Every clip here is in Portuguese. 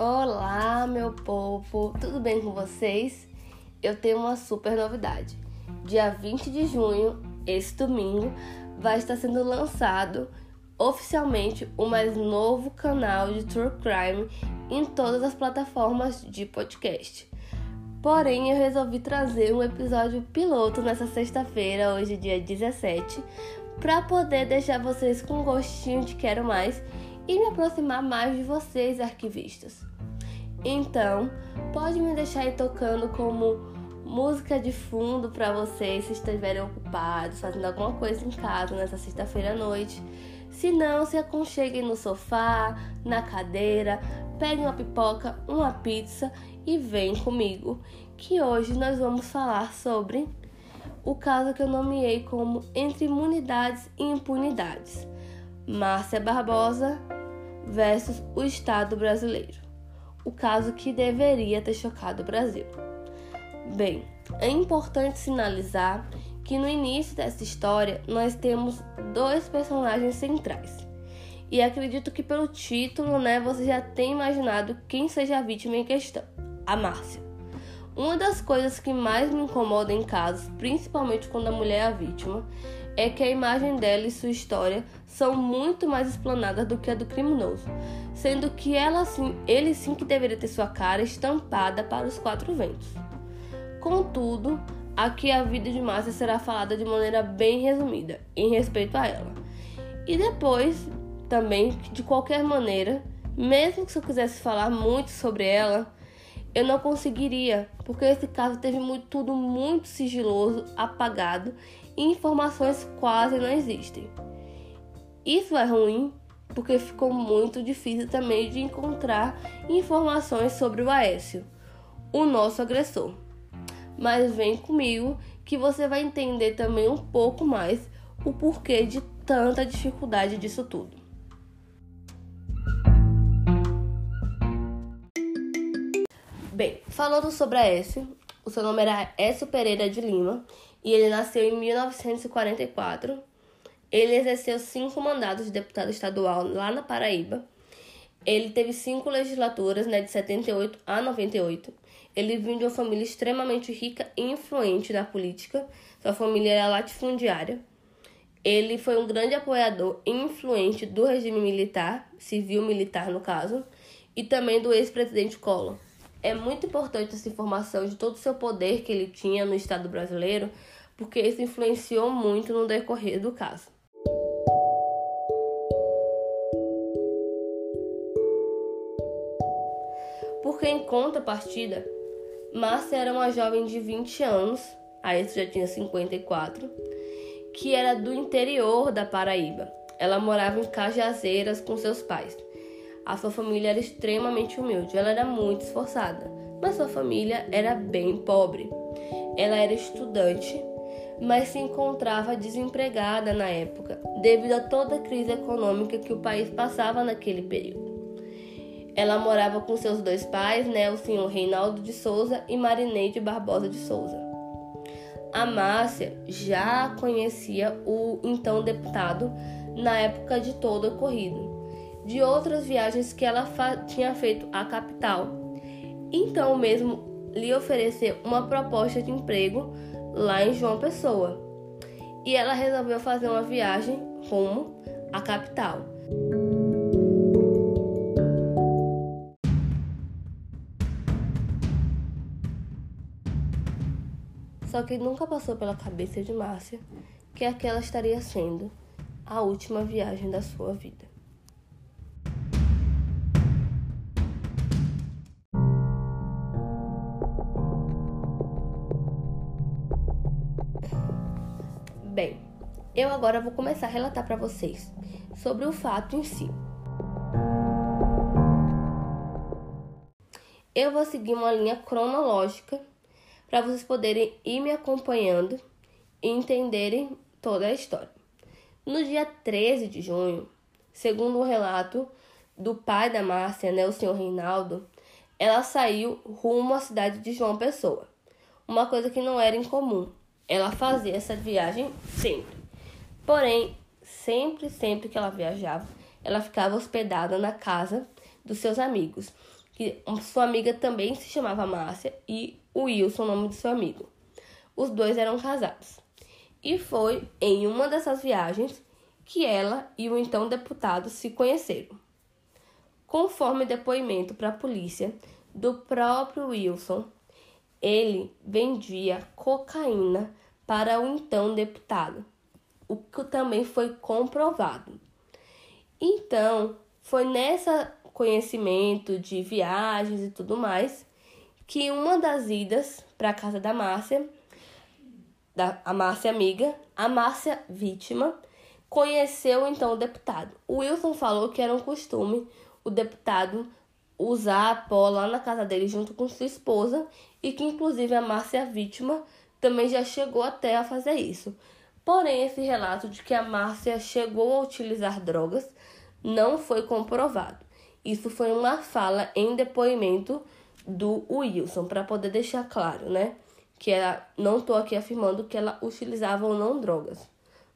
Olá, meu povo, tudo bem com vocês? Eu tenho uma super novidade. Dia 20 de junho, esse domingo, vai estar sendo lançado oficialmente o mais novo canal de True Crime em todas as plataformas de podcast. Porém, eu resolvi trazer um episódio piloto nessa sexta-feira, hoje dia 17, para poder deixar vocês com gostinho de quero mais e me aproximar mais de vocês, arquivistas. Então, pode me deixar aí tocando como música de fundo para vocês se estiverem ocupados, fazendo alguma coisa em casa nessa sexta-feira à noite. Se não, se aconcheguem no sofá, na cadeira, peguem uma pipoca, uma pizza e vem comigo, que hoje nós vamos falar sobre o caso que eu nomeei como Entre Imunidades e Impunidades. Márcia Barbosa versus o Estado brasileiro. O caso que deveria ter chocado o Brasil. Bem, é importante sinalizar que no início dessa história nós temos dois personagens centrais. E acredito que pelo título, né, você já tem imaginado quem seja a vítima em questão, a Márcia. Uma das coisas que mais me incomoda em casos, principalmente quando a mulher é a vítima, é que a imagem dela e sua história são muito mais explanadas do que a do criminoso, sendo que ela sim, ele sim que deveria ter sua cara estampada para os quatro ventos. Contudo, aqui a vida de Márcia será falada de maneira bem resumida, em respeito a ela. E depois, também, de qualquer maneira, mesmo que eu quisesse falar muito sobre ela, eu não conseguiria, porque esse caso teve muito, tudo muito sigiloso, apagado informações quase não existem. Isso é ruim porque ficou muito difícil também de encontrar informações sobre o Aécio, o nosso agressor. Mas vem comigo que você vai entender também um pouco mais o porquê de tanta dificuldade disso tudo. Bem, falando sobre Aécio, o seu nome era Aécio Pereira de Lima e ele nasceu em 1944. Ele exerceu cinco mandatos de deputado estadual lá na Paraíba. Ele teve cinco legislaturas, né, de 78 a 98. Ele vinha de uma família extremamente rica e influente na política. Sua família era latifundiária. Ele foi um grande apoiador e influente do regime militar, civil-militar no caso, e também do ex-presidente Collor. É muito importante essa informação de todo o seu poder que ele tinha no Estado brasileiro, porque isso influenciou muito no decorrer do caso. Porque em contrapartida, Márcia era uma jovem de 20 anos, a isso já tinha 54, que era do interior da Paraíba. Ela morava em Cajazeiras com seus pais. A sua família era extremamente humilde, ela era muito esforçada, mas sua família era bem pobre. Ela era estudante, mas se encontrava desempregada na época, devido a toda a crise econômica que o país passava naquele período. Ela morava com seus dois pais, né, o senhor Reinaldo de Souza e Marineide Barbosa de Souza. A Márcia já conhecia o então deputado na época de todo o ocorrido, de outras viagens que ela tinha feito à capital. Então mesmo lhe ofereceu uma proposta de emprego lá em João Pessoa. E ela resolveu fazer uma viagem rumo à capital. Só que nunca passou pela cabeça de Márcia que aquela estaria sendo a última viagem da sua vida. Bem, eu agora vou começar a relatar para vocês sobre o fato em si. Eu vou seguir uma linha cronológica para vocês poderem ir me acompanhando e entenderem toda a história. No dia 13 de junho, segundo o um relato do pai da Márcia, né, o senhor Reinaldo, ela saiu rumo à cidade de João Pessoa. Uma coisa que não era incomum. Ela fazia essa viagem sempre. Porém, sempre, sempre que ela viajava, ela ficava hospedada na casa dos seus amigos, que sua amiga também se chamava Márcia, e o Wilson, o nome de seu amigo. Os dois eram casados. E foi em uma dessas viagens que ela e o então deputado se conheceram. Conforme depoimento para a polícia do próprio Wilson, ele vendia cocaína para o então deputado, o que também foi comprovado. Então, foi nessa conhecimento de viagens e tudo mais que uma das idas para a casa da Márcia, da a Márcia amiga, a Márcia vítima, conheceu então o deputado. O Wilson falou que era um costume o deputado usar a pó lá na casa dele junto com sua esposa e que inclusive a Márcia vítima também já chegou até a fazer isso. Porém, esse relato de que a Márcia chegou a utilizar drogas não foi comprovado. Isso foi uma fala em depoimento do Wilson, para poder deixar claro, né? Que ela, não estou aqui afirmando que ela utilizava ou não drogas.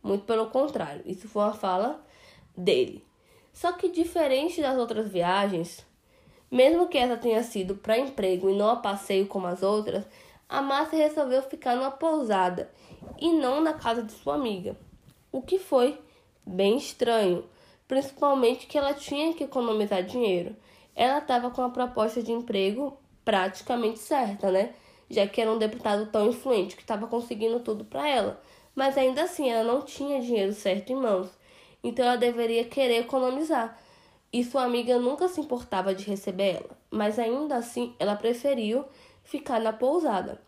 Muito pelo contrário, isso foi uma fala dele. Só que diferente das outras viagens, mesmo que essa tenha sido para emprego e não a passeio como as outras, a Márcia resolveu ficar numa pousada e não na casa de sua amiga, o que foi bem estranho, principalmente que ela tinha que economizar dinheiro. Ela estava com a proposta de emprego praticamente certa, né? Já que era um deputado tão influente que estava conseguindo tudo para ela. Mas ainda assim, ela não tinha dinheiro certo em mãos. Então ela deveria querer economizar e sua amiga nunca se importava de receber ela, mas ainda assim ela preferiu ficar na pousada.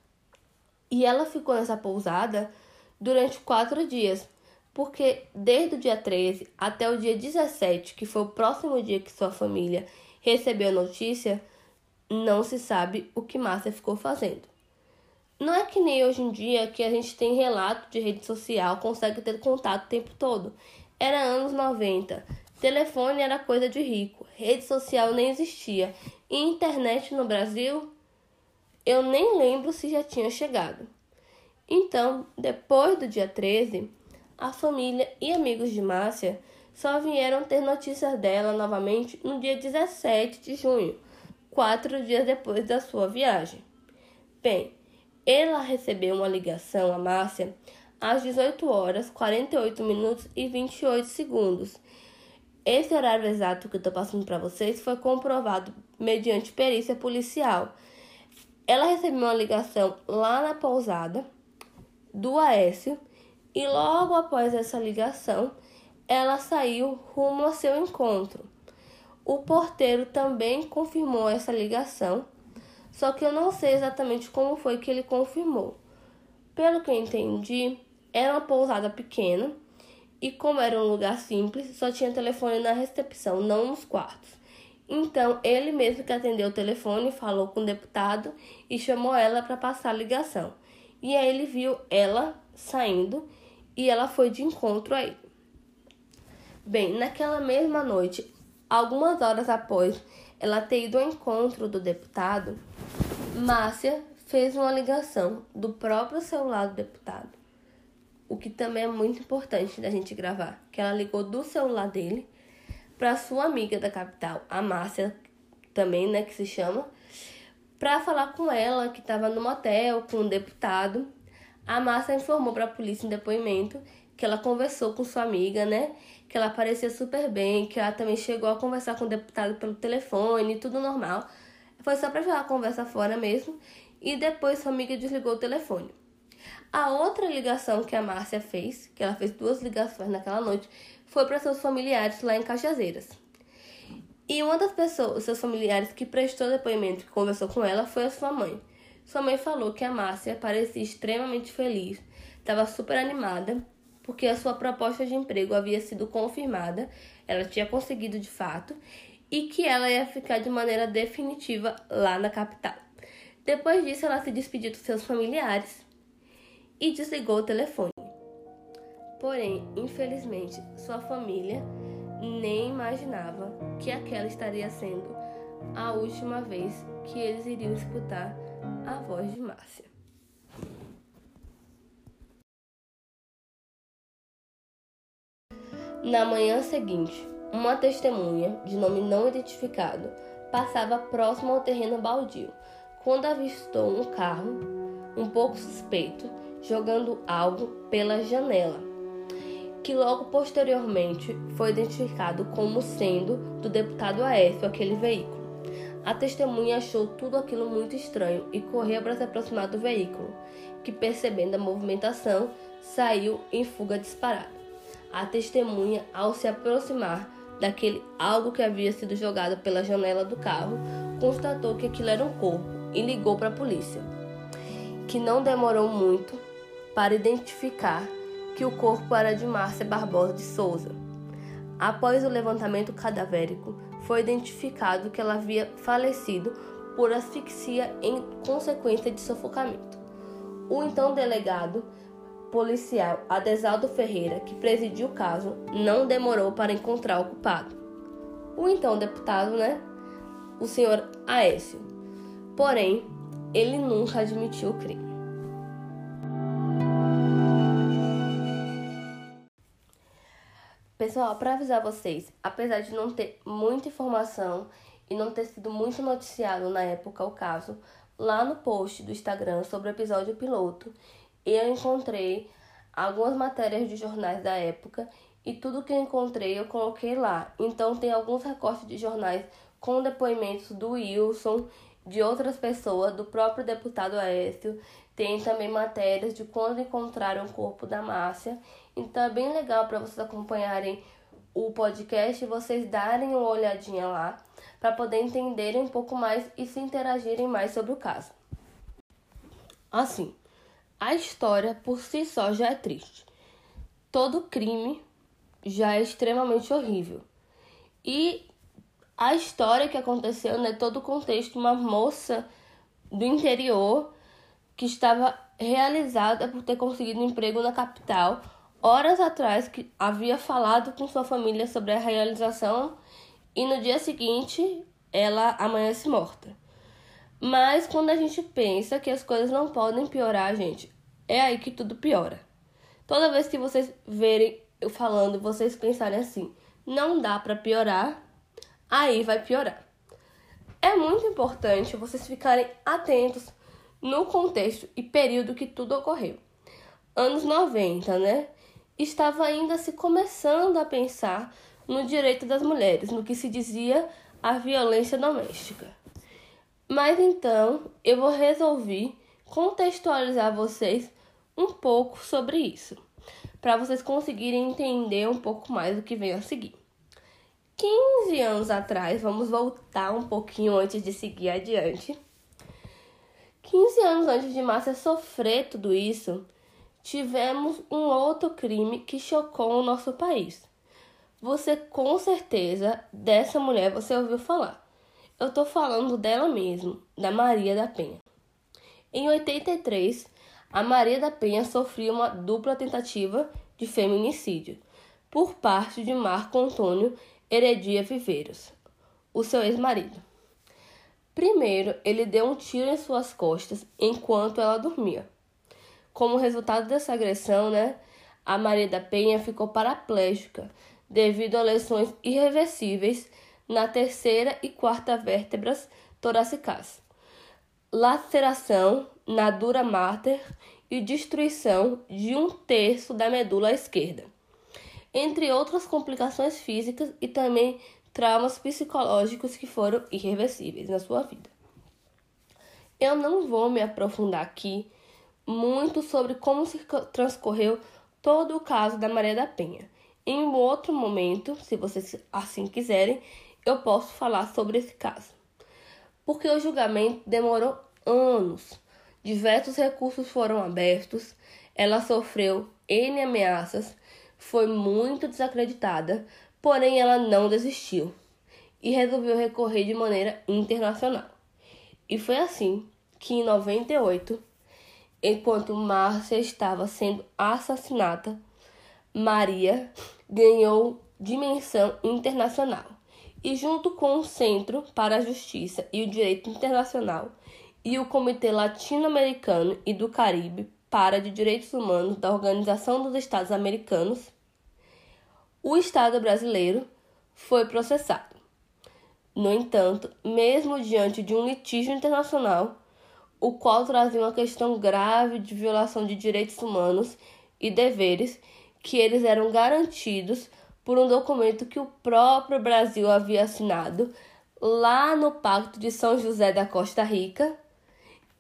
E ela ficou nessa pousada durante quatro dias, porque desde o dia 13 até o dia 17, que foi o próximo dia que sua família recebeu a notícia, não se sabe o que Márcia ficou fazendo. Não é que nem hoje em dia que a gente tem relato de rede social, consegue ter contato o tempo todo. Era anos 90 Telefone era coisa de rico, rede social nem existia e internet no Brasil eu nem lembro se já tinha chegado. Então, depois do dia 13, a família e amigos de Márcia só vieram ter notícias dela novamente no dia 17 de junho, quatro dias depois da sua viagem. Bem, ela recebeu uma ligação a Márcia às 18 horas 48 minutos e 28 segundos esse horário exato que eu estou passando para vocês foi comprovado mediante perícia policial. Ela recebeu uma ligação lá na pousada do Aécio e logo após essa ligação, ela saiu rumo ao seu encontro. O porteiro também confirmou essa ligação, só que eu não sei exatamente como foi que ele confirmou. Pelo que eu entendi, era uma pousada pequena e como era um lugar simples, só tinha telefone na recepção, não nos quartos. Então, ele mesmo que atendeu o telefone, falou com o deputado e chamou ela para passar a ligação. E aí ele viu ela saindo e ela foi de encontro a ele. Bem, naquela mesma noite, algumas horas após ela ter ido ao encontro do deputado, Márcia fez uma ligação do próprio celular do deputado o que também é muito importante da gente gravar, que ela ligou do celular dele para sua amiga da capital, a Márcia, também, né, que se chama, para falar com ela que estava no motel com um deputado. A Márcia informou para a polícia em depoimento que ela conversou com sua amiga, né? Que ela parecia super bem, que ela também chegou a conversar com o deputado pelo telefone, tudo normal. Foi só para jogar a conversa fora mesmo. E depois sua amiga desligou o telefone. A outra ligação que a Márcia fez, que ela fez duas ligações naquela noite, foi para seus familiares lá em Cajazeiras. E uma das pessoas, seus familiares que prestou depoimento, que conversou com ela, foi a sua mãe. Sua mãe falou que a Márcia parecia extremamente feliz, estava super animada, porque a sua proposta de emprego havia sido confirmada, ela tinha conseguido de fato, e que ela ia ficar de maneira definitiva lá na capital. Depois disso, ela se despediu dos seus familiares e desligou o telefone. Porém, infelizmente, sua família nem imaginava que aquela estaria sendo a última vez que eles iriam escutar a voz de Márcia. Na manhã seguinte, uma testemunha, de nome não identificado, passava próximo ao terreno baldio, quando avistou um carro um pouco suspeito jogando algo pela janela, que logo posteriormente foi identificado como sendo do deputado Aécio aquele veículo. A testemunha achou tudo aquilo muito estranho e correu para se aproximar do veículo, que percebendo a movimentação, saiu em fuga disparada. A testemunha, ao se aproximar daquele algo que havia sido jogado pela janela do carro, constatou que aquilo era um corpo e ligou para a polícia, que não demorou muito para identificar que o corpo era de Márcia Barbosa de Souza. Após o levantamento cadavérico, foi identificado que ela havia falecido por asfixia em consequência de sufocamento. O então delegado policial Adesaldo Ferreira, que presidiu o caso, não demorou para encontrar o culpado. O então deputado, né? O senhor Aécio. Porém, ele nunca admitiu o crime. Pessoal, para avisar vocês, apesar de não ter muita informação e não ter sido muito noticiado na época o caso, lá no post do Instagram sobre o episódio piloto, eu encontrei algumas matérias de jornais da época e tudo que eu encontrei eu coloquei lá. Então tem alguns recortes de jornais com depoimentos do Wilson, de outras pessoas, do próprio deputado Aécio. Tem também matérias de quando encontraram o corpo da Márcia então é bem legal para vocês acompanharem o podcast e vocês darem uma olhadinha lá para poder entenderem um pouco mais e se interagirem mais sobre o caso. Assim, a história por si só já é triste. Todo crime já é extremamente horrível. E a história que aconteceu, né, todo o contexto, uma moça do interior que estava realizada por ter conseguido um emprego na capital horas atrás que havia falado com sua família sobre a realização e no dia seguinte ela amanhece morta. Mas quando a gente pensa que as coisas não podem piorar, gente, é aí que tudo piora. Toda vez que vocês verem eu falando, vocês pensarem assim, não dá para piorar, aí vai piorar. É muito importante vocês ficarem atentos no contexto e período que tudo ocorreu. Anos 90, né? Estava ainda se começando a pensar no direito das mulheres, no que se dizia a violência doméstica. Mas então eu vou resolver contextualizar vocês um pouco sobre isso, para vocês conseguirem entender um pouco mais do que vem a seguir. 15 anos atrás, vamos voltar um pouquinho antes de seguir adiante. 15 anos antes de Márcia sofrer tudo isso, tivemos um outro crime que chocou o nosso país. Você com certeza dessa mulher você ouviu falar. Eu tô falando dela mesmo, da Maria da Penha. Em 83, a Maria da Penha sofreu uma dupla tentativa de feminicídio por parte de Marco Antônio Heredia Viveiros, o seu ex-marido. Primeiro, ele deu um tiro em suas costas enquanto ela dormia. Como resultado dessa agressão, né, a Maria da Penha ficou paraplégica devido a lesões irreversíveis na terceira e quarta vértebras toracicais, laceração na dura máter e destruição de um terço da medula esquerda, entre outras complicações físicas e também traumas psicológicos que foram irreversíveis na sua vida. Eu não vou me aprofundar aqui muito sobre como se transcorreu todo o caso da Maria da Penha. Em um outro momento, se vocês assim quiserem, eu posso falar sobre esse caso. Porque o julgamento demorou anos. Diversos recursos foram abertos, ela sofreu N ameaças, foi muito desacreditada, porém ela não desistiu e resolveu recorrer de maneira internacional. E foi assim que em 98 Enquanto Márcia estava sendo assassinada, Maria ganhou dimensão internacional e, junto com o Centro para a Justiça e o Direito Internacional e o Comitê Latino-Americano e do Caribe para de Direitos Humanos da Organização dos Estados Americanos, o Estado brasileiro foi processado. No entanto, mesmo diante de um litígio internacional, o qual trazia uma questão grave de violação de direitos humanos e deveres que eles eram garantidos por um documento que o próprio Brasil havia assinado lá no Pacto de São José da Costa Rica,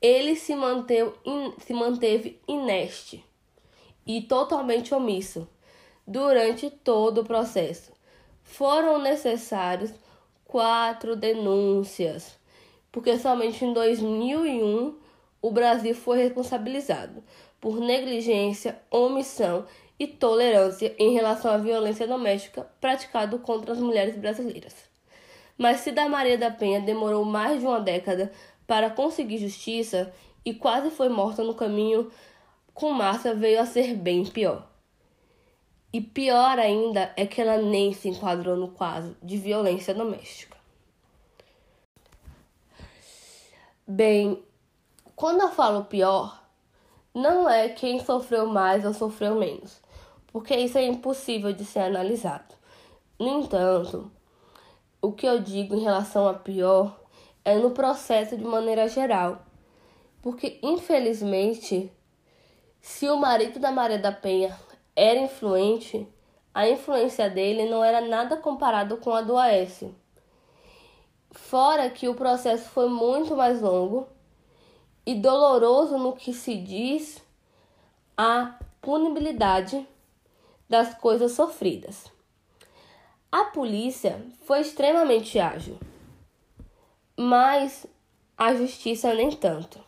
ele se manteve, se manteve ineste e totalmente omisso durante todo o processo. Foram necessários quatro denúncias, porque somente em 2001 o Brasil foi responsabilizado por negligência, omissão e tolerância em relação à violência doméstica praticada contra as mulheres brasileiras. Mas Cida Maria da Penha demorou mais de uma década para conseguir justiça e quase foi morta no caminho, com Márcia veio a ser bem pior. E pior ainda é que ela nem se enquadrou no quadro de violência doméstica. Bem, quando eu falo pior, não é quem sofreu mais ou sofreu menos, porque isso é impossível de ser analisado. No entanto, o que eu digo em relação a pior é no processo de maneira geral, porque infelizmente, se o marido da Maria da Penha era influente, a influência dele não era nada comparado com a do Aécio. Fora que o processo foi muito mais longo e doloroso no que se diz a punibilidade das coisas sofridas. A polícia foi extremamente ágil, mas a justiça nem tanto.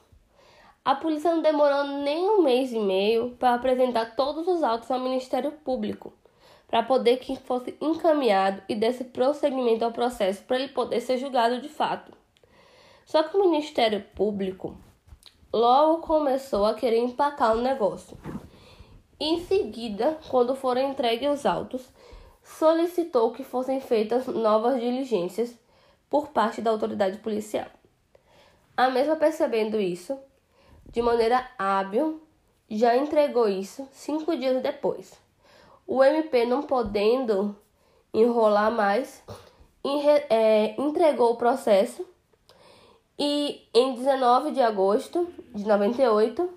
A polícia não demorou nem um mês e meio para apresentar todos os autos ao Ministério Público, para poder que fosse encaminhado e desse prosseguimento ao processo para ele poder ser julgado de fato. Só que o Ministério Público logo começou a querer empacar o negócio. Em seguida, quando foram entregues os autos, solicitou que fossem feitas novas diligências por parte da autoridade policial. A mesma percebendo isso, de maneira hábil, já entregou isso cinco dias depois. O MP, não podendo enrolar mais, é, entregou o processo e, em 19 de agosto de 98,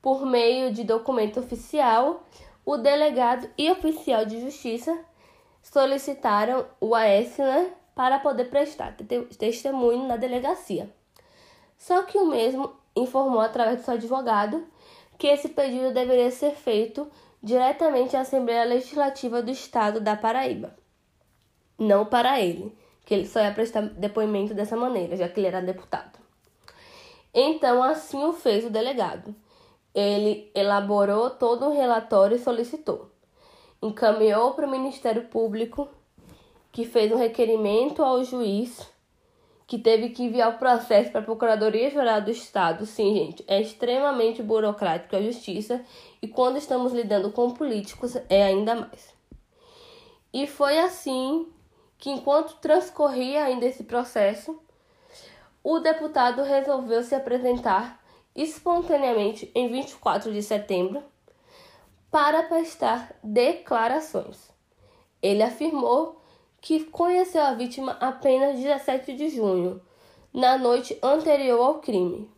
por meio de documento oficial, o delegado e oficial de justiça solicitaram o AS né, para poder prestar testemunho na delegacia. Só que o mesmo informou através do seu advogado que esse pedido deveria ser feito diretamente à Assembleia Legislativa do Estado da Paraíba, não para ele, que ele só ia prestar depoimento dessa maneira, já que ele era deputado. Então, assim o fez o delegado. Ele elaborou todo o relatório e solicitou. Encaminhou para o Ministério Público, que fez um requerimento ao juiz que teve que enviar o processo para a Procuradoria-Geral do Estado. Sim, gente, é extremamente burocrático a justiça e quando estamos lidando com políticos é ainda mais. E foi assim que, enquanto transcorria ainda esse processo, o deputado resolveu se apresentar espontaneamente em 24 de setembro para prestar declarações. Ele afirmou que conheceu a vítima apenas 17 de junho, na noite anterior ao crime.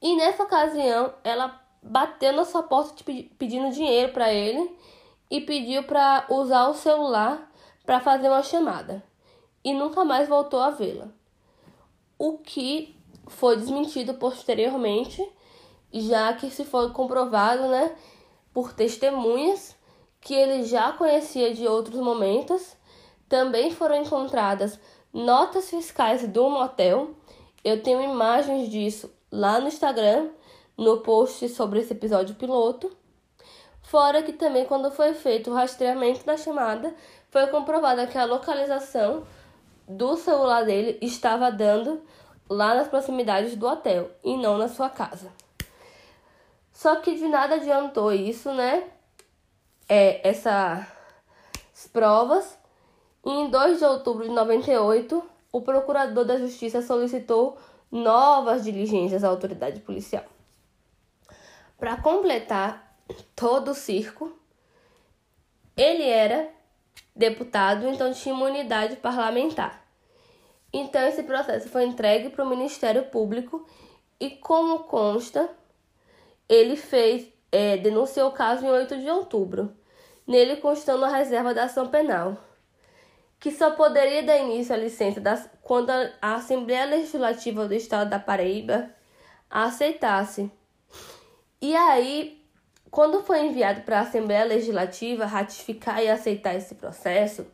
E nessa ocasião, ela bateu na sua porta pedindo dinheiro para ele e pediu para usar o celular para fazer uma chamada. E nunca mais voltou a vê-la. O que foi desmentido posteriormente, já que se foi comprovado, né, por testemunhas que ele já conhecia de outros momentos também foram encontradas notas fiscais do motel. Eu tenho imagens disso lá no Instagram, no post sobre esse episódio piloto. Fora que também, quando foi feito o rastreamento da chamada, foi comprovada que a localização do celular dele estava dando lá nas proximidades do hotel e não na sua casa. Só que de nada adiantou isso, né? É, essas provas, e em 2 de outubro de 98, o procurador da Justiça solicitou novas diligências à autoridade policial. Para completar todo o circo, ele era deputado, então tinha imunidade parlamentar. Então, esse processo foi entregue para o Ministério Público e, como consta, ele fez, é, denunciou o caso em 8 de outubro, nele constando a reserva da ação penal, que só poderia dar início à licença das, quando a Assembleia Legislativa do Estado da Paraíba aceitasse. E aí, quando foi enviado para a Assembleia Legislativa ratificar e aceitar esse processo,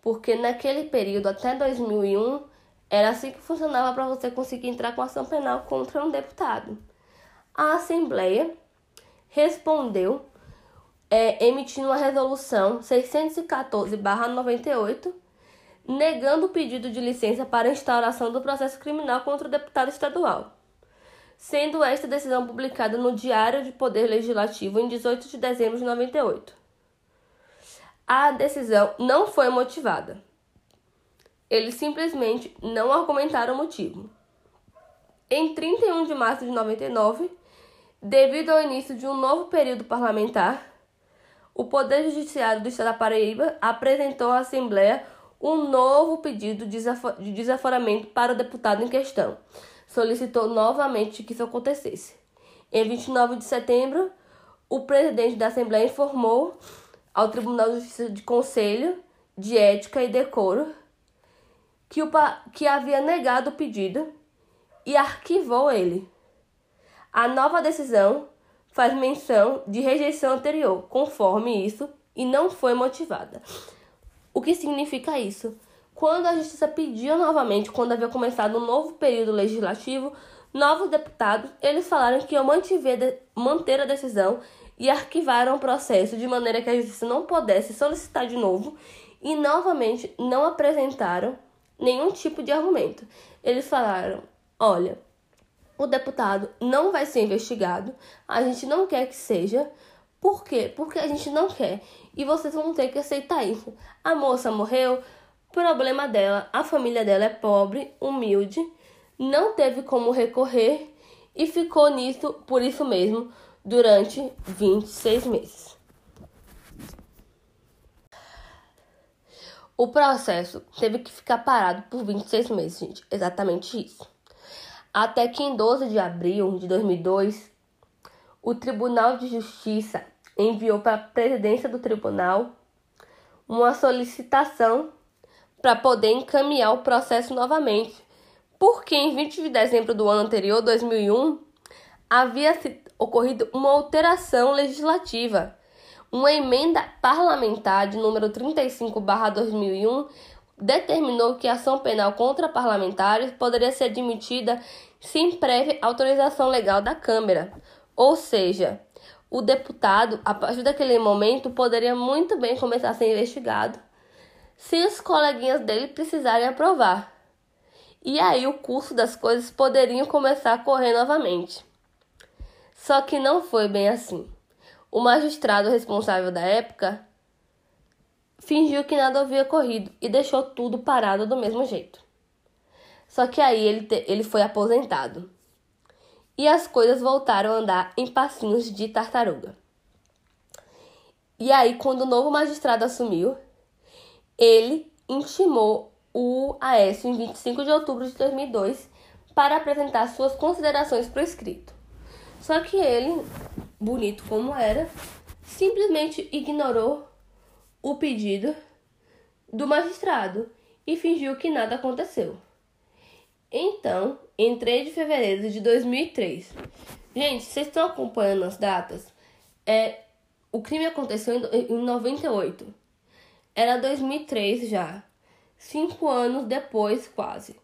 porque naquele período, até 2001, era assim que funcionava para você conseguir entrar com ação penal contra um deputado. A Assembleia respondeu é, emitindo uma resolução 614-98, negando o pedido de licença para a instauração do processo criminal contra o deputado estadual, sendo esta decisão publicada no Diário de Poder Legislativo em 18 de dezembro de 98 a decisão não foi motivada. Eles simplesmente não argumentaram o motivo. Em 31 de março de 99, devido ao início de um novo período parlamentar, o Poder Judiciário do Estado da Paraíba apresentou à Assembleia um novo pedido de desaforamento para o deputado em questão. Solicitou novamente que isso acontecesse. Em 29 de setembro, o presidente da Assembleia informou ao Tribunal de Justiça de Conselho de Ética e Decoro que, o, que havia negado o pedido e arquivou ele. A nova decisão faz menção de rejeição anterior, conforme isso, e não foi motivada. O que significa isso? Quando a Justiça pediu novamente, quando havia começado um novo período legislativo, novos deputados, eles falaram que iam manter a decisão e arquivaram o processo de maneira que a justiça não pudesse solicitar de novo e novamente não apresentaram nenhum tipo de argumento. Eles falaram: olha, o deputado não vai ser investigado, a gente não quer que seja. Por quê? Porque a gente não quer e vocês vão ter que aceitar isso. A moça morreu, problema dela, a família dela é pobre, humilde, não teve como recorrer e ficou nisso por isso mesmo durante 26 meses. O processo teve que ficar parado por 26 meses, gente. Exatamente isso. Até que em 12 de abril de 2002, o Tribunal de Justiça enviou para a presidência do tribunal uma solicitação para poder encaminhar o processo novamente, porque em 20 de dezembro do ano anterior, 2001, havia ocorrido uma alteração legislativa. Uma emenda parlamentar de número 35/2001 determinou que a ação penal contra parlamentares poderia ser admitida sem prévia autorização legal da Câmara. Ou seja, o deputado, a partir daquele momento, poderia muito bem começar a ser investigado se os coleguinhas dele precisarem aprovar. E aí o curso das coisas poderiam começar a correr novamente. Só que não foi bem assim. O magistrado responsável da época fingiu que nada havia ocorrido e deixou tudo parado do mesmo jeito. Só que aí ele, te, ele foi aposentado. E as coisas voltaram a andar em passinhos de tartaruga. E aí, quando o novo magistrado assumiu, ele intimou o Aécio em 25 de outubro de 2002 para apresentar suas considerações por escrito. Só que ele, bonito como era, simplesmente ignorou o pedido do magistrado e fingiu que nada aconteceu. Então, em 3 de fevereiro de 2003, gente, vocês estão acompanhando as datas? É, o crime aconteceu em, em 98. Era 2003 já. Cinco anos depois, quase.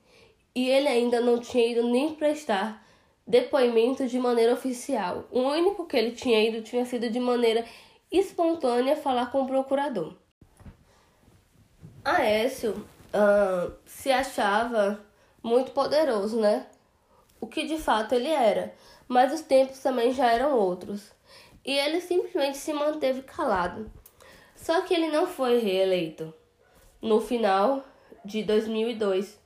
E ele ainda não tinha ido nem prestar depoimento de maneira oficial. O único que ele tinha ido tinha sido de maneira espontânea falar com o procurador. Aécio uh, se achava muito poderoso, né? O que de fato ele era, mas os tempos também já eram outros. E ele simplesmente se manteve calado. Só que ele não foi reeleito no final de 2002.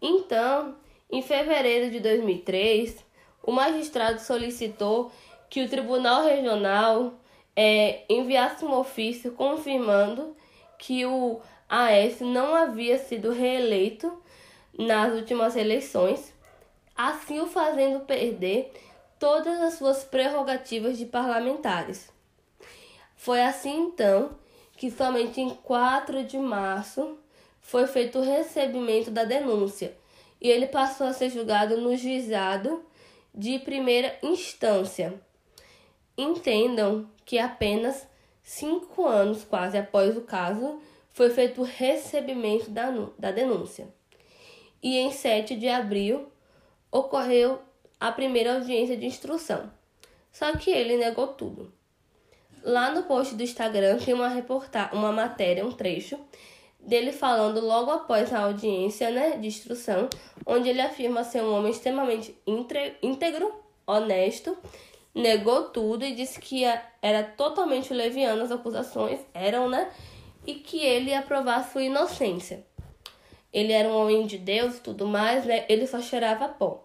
Então, em fevereiro de 2003, o magistrado solicitou que o Tribunal Regional é, enviasse um ofício confirmando que o AS não havia sido reeleito nas últimas eleições, assim o fazendo perder todas as suas prerrogativas de parlamentares. Foi assim então que somente em 4 de março foi feito o recebimento da denúncia e ele passou a ser julgado no juizado de primeira instância. Entendam que apenas cinco anos quase após o caso foi feito o recebimento da, da denúncia. E em 7 de abril ocorreu a primeira audiência de instrução. Só que ele negou tudo. Lá no post do Instagram tem uma reportagem, uma matéria, um trecho dele falando logo após a audiência né, de instrução, onde ele afirma ser um homem extremamente íntegro, honesto, negou tudo e disse que era totalmente leviano as acusações, eram, né? E que ele ia provar sua inocência. Ele era um homem de Deus e tudo mais, né? Ele só cheirava pó.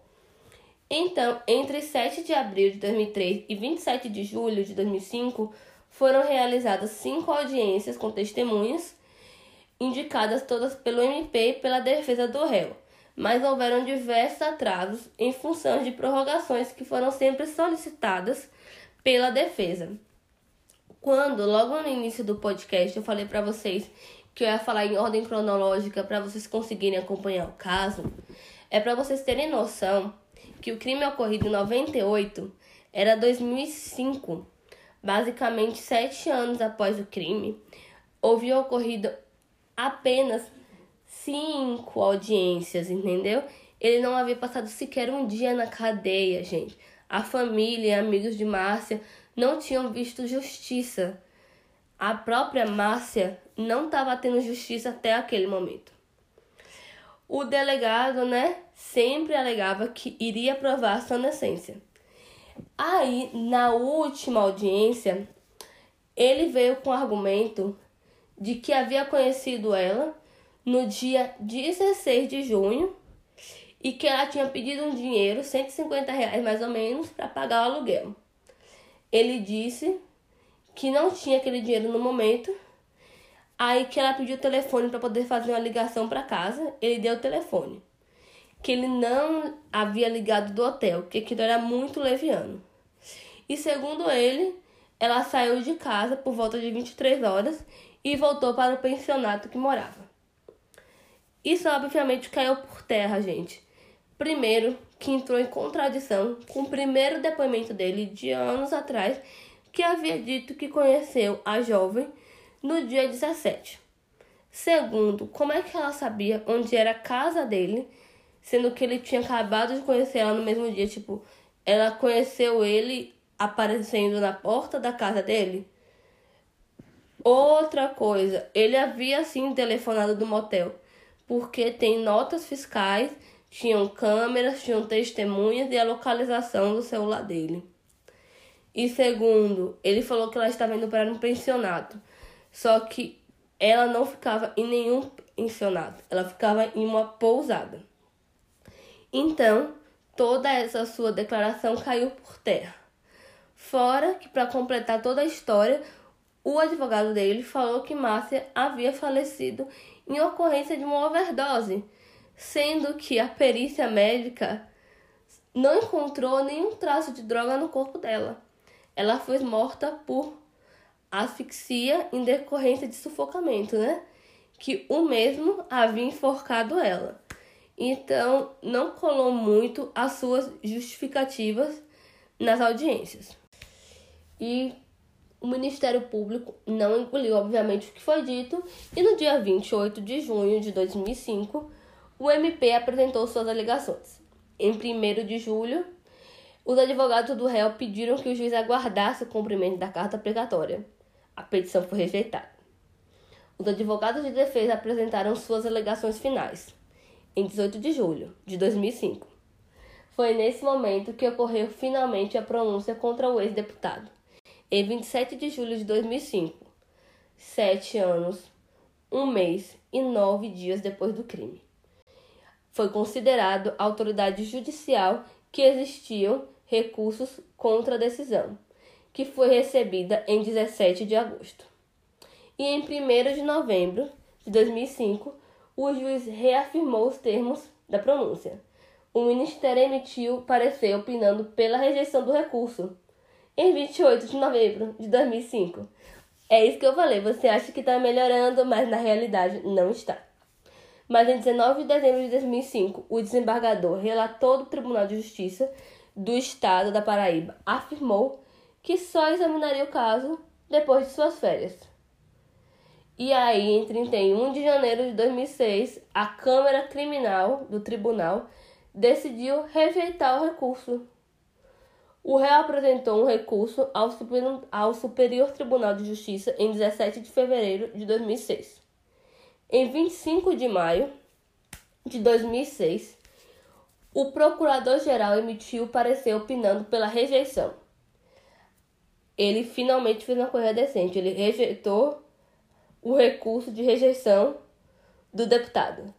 Então, entre 7 de abril de 2003 e 27 de julho de 2005, foram realizadas cinco audiências com testemunhas, indicadas todas pelo MP e pela defesa do réu, mas houveram diversos atrasos em função de prorrogações que foram sempre solicitadas pela defesa. Quando, logo no início do podcast, eu falei para vocês que eu ia falar em ordem cronológica para vocês conseguirem acompanhar o caso, é para vocês terem noção que o crime ocorrido em 98 era 2005, basicamente sete anos após o crime. Houve ocorrido apenas cinco audiências, entendeu? Ele não havia passado sequer um dia na cadeia, gente. A família e amigos de Márcia não tinham visto justiça. A própria Márcia não estava tendo justiça até aquele momento. O delegado, né, sempre alegava que iria provar sua inocência. Aí, na última audiência, ele veio com o argumento de que havia conhecido ela no dia 16 de junho e que ela tinha pedido um dinheiro, 150 reais mais ou menos, para pagar o aluguel. Ele disse que não tinha aquele dinheiro no momento Aí que ela pediu o telefone para poder fazer uma ligação para casa, ele deu o telefone. Que ele não havia ligado do hotel, que aquilo era muito leviano. E segundo ele, ela saiu de casa por volta de 23 horas e voltou para o pensionato que morava. Isso obviamente caiu por terra, gente. Primeiro, que entrou em contradição com o primeiro depoimento dele de anos atrás, que havia dito que conheceu a jovem no dia 17. Segundo, como é que ela sabia onde era a casa dele, sendo que ele tinha acabado de conhecer ela no mesmo dia? Tipo, ela conheceu ele aparecendo na porta da casa dele? Outra coisa, ele havia sim telefonado do motel, porque tem notas fiscais, tinham câmeras, tinham testemunhas e a localização do celular dele. E segundo, ele falou que ela estava indo para um pensionato. Só que ela não ficava em nenhum pensionado, ela ficava em uma pousada. Então, toda essa sua declaração caiu por terra. Fora que, para completar toda a história, o advogado dele falou que Márcia havia falecido em ocorrência de uma overdose, sendo que a perícia médica não encontrou nenhum traço de droga no corpo dela. Ela foi morta por asfixia em decorrência de sufocamento, né? Que o mesmo havia enforcado ela. Então, não colou muito as suas justificativas nas audiências. E o Ministério Público não engoliu, obviamente, o que foi dito, e no dia 28 de junho de 2005, o MP apresentou suas alegações. Em 1 de julho, os advogados do réu pediram que o juiz aguardasse o cumprimento da carta precatória. A petição foi rejeitada. Os advogados de defesa apresentaram suas alegações finais em 18 de julho de 2005. Foi nesse momento que ocorreu finalmente a pronúncia contra o ex-deputado, em 27 de julho de 2005, sete anos, um mês e nove dias depois do crime. Foi considerado autoridade judicial que existiam recursos contra a decisão que foi recebida em 17 de agosto. E em 1 de novembro de 2005, o juiz reafirmou os termos da pronúncia. O Ministério emitiu parecer opinando pela rejeição do recurso em 28 de novembro de 2005. É isso que eu falei, você acha que está melhorando, mas na realidade não está. Mas em 19 de dezembro de 2005, o desembargador relator do Tribunal de Justiça do Estado da Paraíba afirmou que só examinaria o caso depois de suas férias. E aí, em 31 de janeiro de 2006, a Câmara Criminal do Tribunal decidiu rejeitar o recurso. O réu apresentou um recurso ao, Super, ao Superior Tribunal de Justiça em 17 de fevereiro de 2006. Em 25 de maio de 2006, o Procurador-Geral emitiu parecer opinando pela rejeição. Ele finalmente fez uma coisa decente. Ele rejeitou o recurso de rejeição do deputado.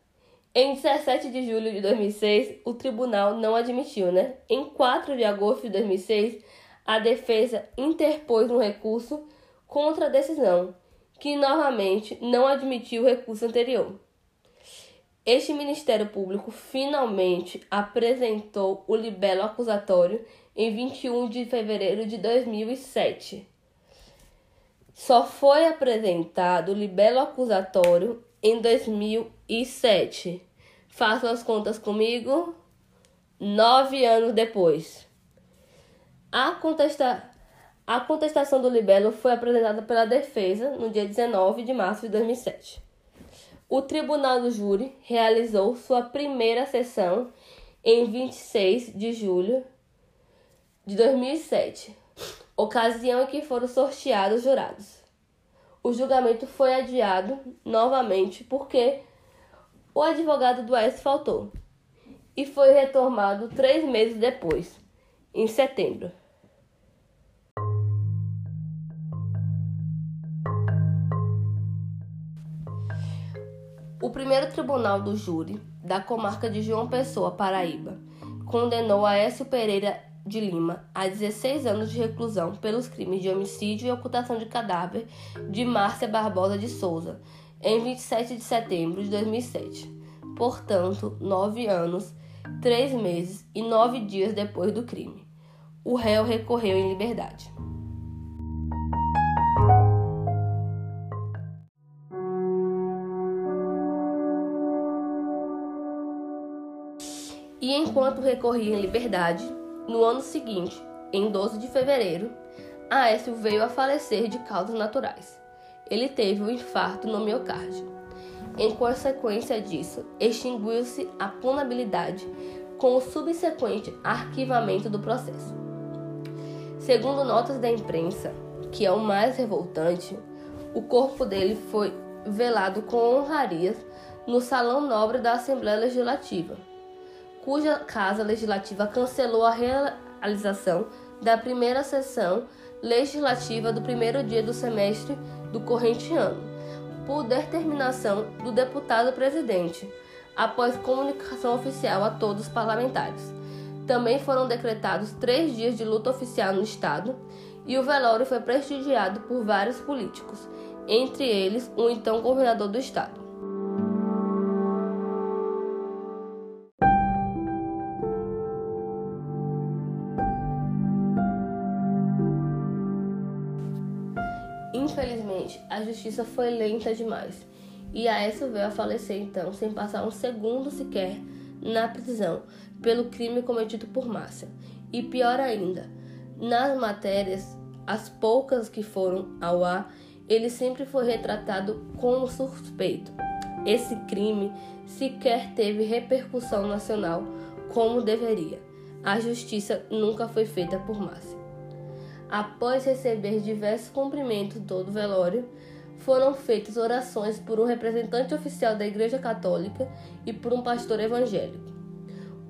Em 17 de julho de 2006, o tribunal não admitiu, né? Em 4 de agosto de 2006, a defesa interpôs um recurso contra a decisão, que novamente não admitiu o recurso anterior. Este Ministério Público finalmente apresentou o libelo acusatório em 21 de fevereiro de 2007. Só foi apresentado o libelo acusatório em 2007. Façam as contas comigo. Nove anos depois. A, contesta... a contestação do libelo foi apresentada pela defesa no dia 19 de março de 2007. O Tribunal do Júri realizou sua primeira sessão em 26 de julho de 2007, ocasião em que foram sorteados jurados o julgamento foi adiado novamente porque o advogado do Aécio faltou e foi retomado três meses depois, em setembro. O primeiro tribunal do júri da comarca de João Pessoa, Paraíba, condenou Aécio Pereira de Lima a 16 anos de reclusão pelos crimes de homicídio e ocultação de cadáver de Márcia Barbosa de Souza, em 27 de setembro de 2007. Portanto, nove anos, três meses e nove dias depois do crime. O réu recorreu em liberdade. E enquanto recorria em liberdade, no ano seguinte, em 12 de fevereiro, Aécio veio a falecer de causas naturais. Ele teve um infarto no miocárdio. Em consequência disso, extinguiu-se a punibilidade com o subsequente arquivamento do processo. Segundo notas da imprensa, que é o mais revoltante, o corpo dele foi velado com honrarias no Salão Nobre da Assembleia Legislativa, cuja Casa Legislativa cancelou a realização da primeira sessão legislativa do primeiro dia do semestre do corrente ano, por determinação do deputado presidente, após comunicação oficial a todos os parlamentares. Também foram decretados três dias de luta oficial no Estado e o velório foi prestigiado por vários políticos, entre eles o então governador do Estado. Infelizmente, a justiça foi lenta demais e Aécio veio a falecer então, sem passar um segundo sequer na prisão pelo crime cometido por Márcia. E pior ainda, nas matérias, as poucas que foram ao ar, ele sempre foi retratado como suspeito. Esse crime sequer teve repercussão nacional como deveria. A justiça nunca foi feita por Márcia. Após receber diversos cumprimentos todo o velório, foram feitas orações por um representante oficial da Igreja Católica e por um pastor evangélico.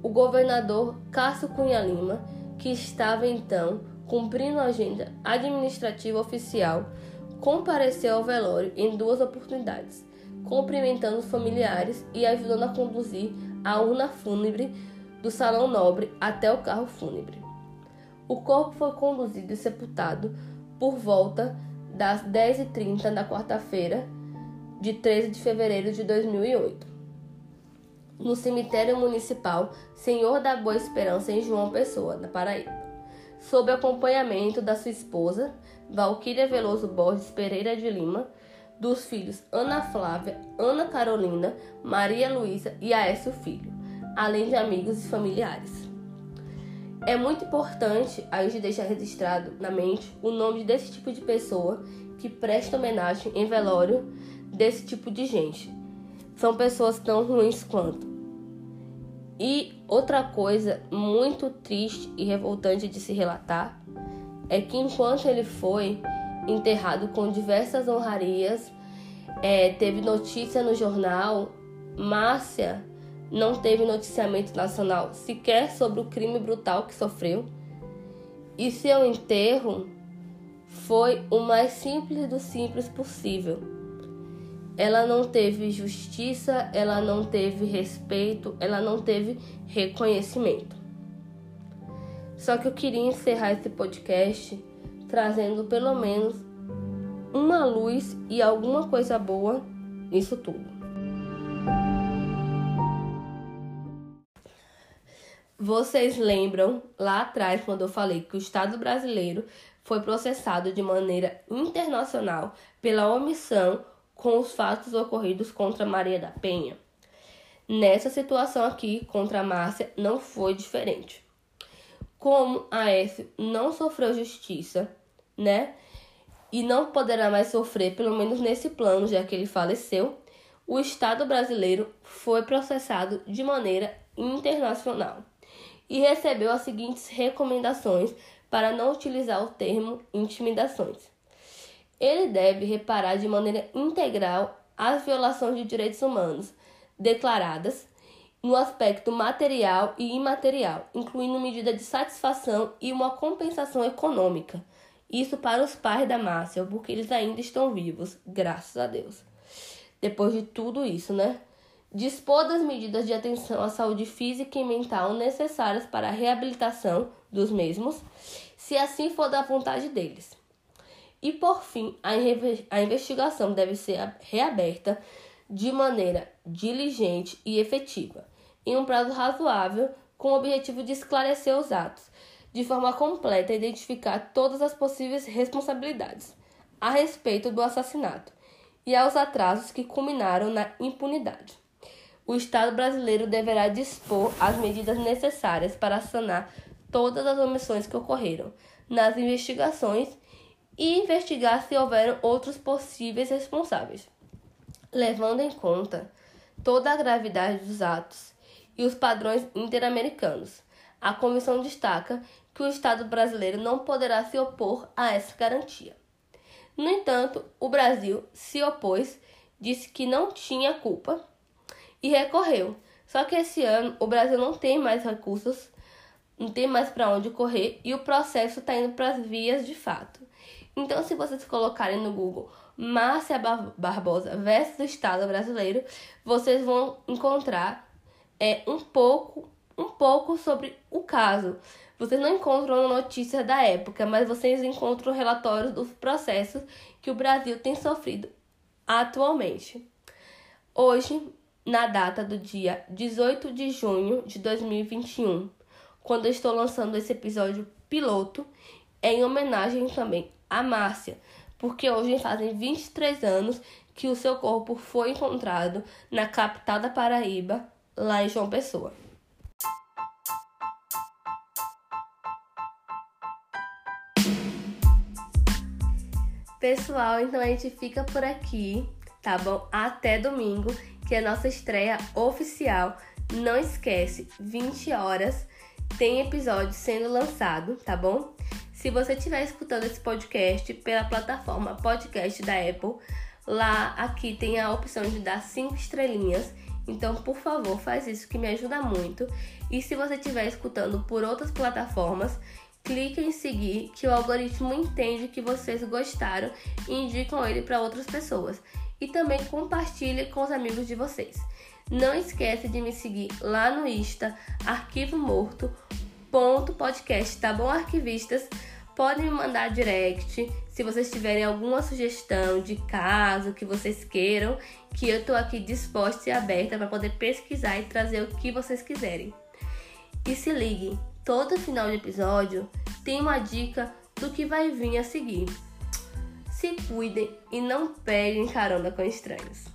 O governador Cássio Cunha Lima, que estava então cumprindo a agenda administrativa oficial, compareceu ao velório em duas oportunidades, cumprimentando os familiares e ajudando a conduzir a urna fúnebre do Salão Nobre até o carro fúnebre. O corpo foi conduzido e sepultado por volta das 10h30 da quarta-feira, de 13 de fevereiro de 2008. no cemitério municipal Senhor da Boa Esperança em João Pessoa, na Paraíba, sob acompanhamento da sua esposa, Valquíria Veloso Borges Pereira de Lima, dos filhos Ana Flávia, Ana Carolina, Maria Luísa e Aécio Filho, além de amigos e familiares. É muito importante a gente deixar registrado na mente o nome desse tipo de pessoa que presta homenagem em velório desse tipo de gente. São pessoas tão ruins quanto. E outra coisa muito triste e revoltante de se relatar é que enquanto ele foi enterrado com diversas honrarias, é, teve notícia no jornal, Márcia não teve noticiamento nacional sequer sobre o crime brutal que sofreu. E seu enterro foi o mais simples do simples possível. Ela não teve justiça, ela não teve respeito, ela não teve reconhecimento. Só que eu queria encerrar esse podcast trazendo pelo menos uma luz e alguma coisa boa nisso tudo. Vocês lembram lá atrás quando eu falei que o Estado brasileiro foi processado de maneira internacional pela omissão com os fatos ocorridos contra Maria da Penha? Nessa situação aqui contra Márcia não foi diferente. Como a S não sofreu justiça, né? E não poderá mais sofrer, pelo menos nesse plano, já que ele faleceu, o Estado brasileiro foi processado de maneira internacional e recebeu as seguintes recomendações para não utilizar o termo intimidações. Ele deve reparar de maneira integral as violações de direitos humanos declaradas no aspecto material e imaterial, incluindo medida de satisfação e uma compensação econômica. Isso para os pais da Márcia, porque eles ainda estão vivos, graças a Deus. Depois de tudo isso, né? Dispor das medidas de atenção à saúde física e mental necessárias para a reabilitação dos mesmos, se assim for da vontade deles. E por fim, a investigação deve ser reaberta de maneira diligente e efetiva, em um prazo razoável, com o objetivo de esclarecer os atos, de forma completa e identificar todas as possíveis responsabilidades a respeito do assassinato e aos atrasos que culminaram na impunidade o Estado brasileiro deverá dispor as medidas necessárias para sanar todas as omissões que ocorreram nas investigações e investigar se houveram outros possíveis responsáveis, levando em conta toda a gravidade dos atos e os padrões interamericanos. A comissão destaca que o Estado brasileiro não poderá se opor a essa garantia. No entanto, o Brasil se opôs, disse que não tinha culpa e recorreu. Só que esse ano o Brasil não tem mais recursos, não tem mais para onde correr e o processo está indo para as vias de fato. Então, se vocês colocarem no Google Márcia Barbosa versus Estado brasileiro, vocês vão encontrar é, um pouco um pouco sobre o caso. Vocês não encontram notícias da época, mas vocês encontram relatórios dos processos que o Brasil tem sofrido atualmente. Hoje, na data do dia 18 de junho de 2021, quando estou lançando esse episódio piloto, em homenagem também a Márcia, porque hoje fazem 23 anos que o seu corpo foi encontrado na capital da Paraíba, lá em João Pessoa. Pessoal, então a gente fica por aqui, tá bom? Até domingo que é a nossa estreia oficial. Não esquece, 20 horas tem episódio sendo lançado, tá bom? Se você estiver escutando esse podcast pela plataforma podcast da Apple, lá aqui tem a opção de dar 5 estrelinhas. Então, por favor, faz isso que me ajuda muito. E se você estiver escutando por outras plataformas, clique em seguir, que o algoritmo entende que vocês gostaram e indicam ele para outras pessoas e também compartilhe com os amigos de vocês. Não esquece de me seguir lá no Insta, arquivo morto, ponto podcast, tá bom, arquivistas? Podem me mandar direct Se vocês tiverem alguma sugestão de caso que vocês queiram, que eu tô aqui disposta e aberta para poder pesquisar e trazer o que vocês quiserem. E se liguem, todo final de episódio tem uma dica do que vai vir a seguir. Se cuidem e não peguem carona com estranhos.